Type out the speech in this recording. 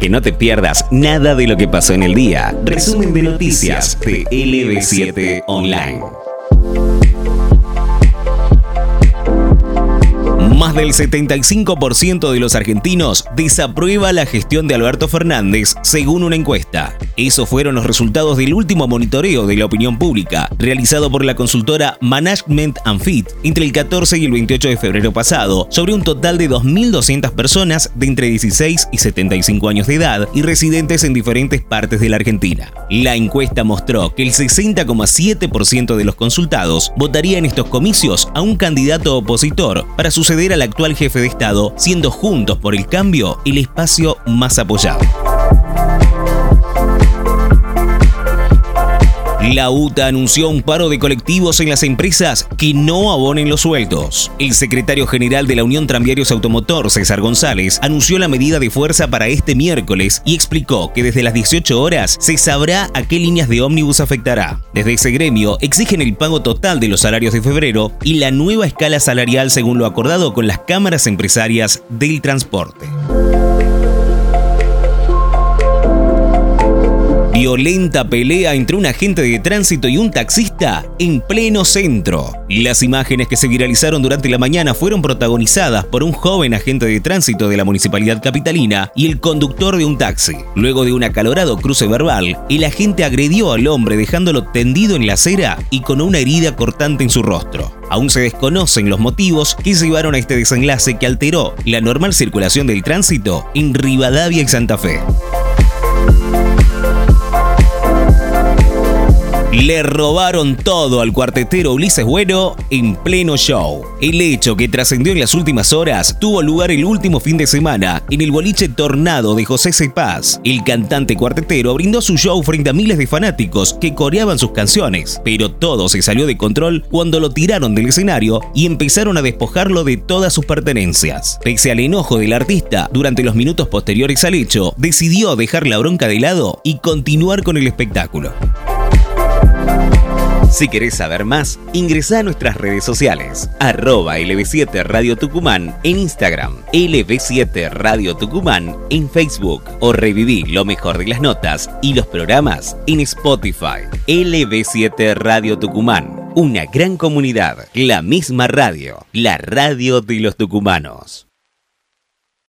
que no te pierdas nada de lo que pasó en el día. Resumen de noticias de LB7 Online. Más del 75% de los argentinos desaprueba la gestión de Alberto Fernández, según una encuesta. Esos fueron los resultados del último monitoreo de la opinión pública, realizado por la consultora Management and Fit entre el 14 y el 28 de febrero pasado, sobre un total de 2.200 personas de entre 16 y 75 años de edad y residentes en diferentes partes de la Argentina. La encuesta mostró que el 60,7% de los consultados votaría en estos comicios a un candidato opositor para suceder al actual jefe de Estado, siendo Juntos por el Cambio el espacio más apoyado. La UTA anunció un paro de colectivos en las empresas que no abonen los sueldos. El secretario general de la Unión Tranviarios Automotor, César González, anunció la medida de fuerza para este miércoles y explicó que desde las 18 horas se sabrá a qué líneas de ómnibus afectará. Desde ese gremio exigen el pago total de los salarios de febrero y la nueva escala salarial según lo acordado con las cámaras empresarias del transporte. Violenta pelea entre un agente de tránsito y un taxista en pleno centro. Las imágenes que se viralizaron durante la mañana fueron protagonizadas por un joven agente de tránsito de la municipalidad capitalina y el conductor de un taxi. Luego de un acalorado cruce verbal, el agente agredió al hombre dejándolo tendido en la acera y con una herida cortante en su rostro. Aún se desconocen los motivos que llevaron a este desenlace que alteró la normal circulación del tránsito en Rivadavia y Santa Fe. Le robaron todo al cuartetero Ulises Bueno en pleno show. El hecho que trascendió en las últimas horas tuvo lugar el último fin de semana en el boliche Tornado de José Cepaz. El cantante cuartetero brindó su show frente a miles de fanáticos que coreaban sus canciones, pero todo se salió de control cuando lo tiraron del escenario y empezaron a despojarlo de todas sus pertenencias. Pese al enojo del artista, durante los minutos posteriores al hecho, decidió dejar la bronca de lado y continuar con el espectáculo. Si querés saber más, ingresa a nuestras redes sociales, arroba LB7 Radio Tucumán en Instagram, LB7 Radio Tucumán en Facebook o reviví lo mejor de las notas y los programas en Spotify. LB7 Radio Tucumán, una gran comunidad, la misma radio, la radio de los tucumanos.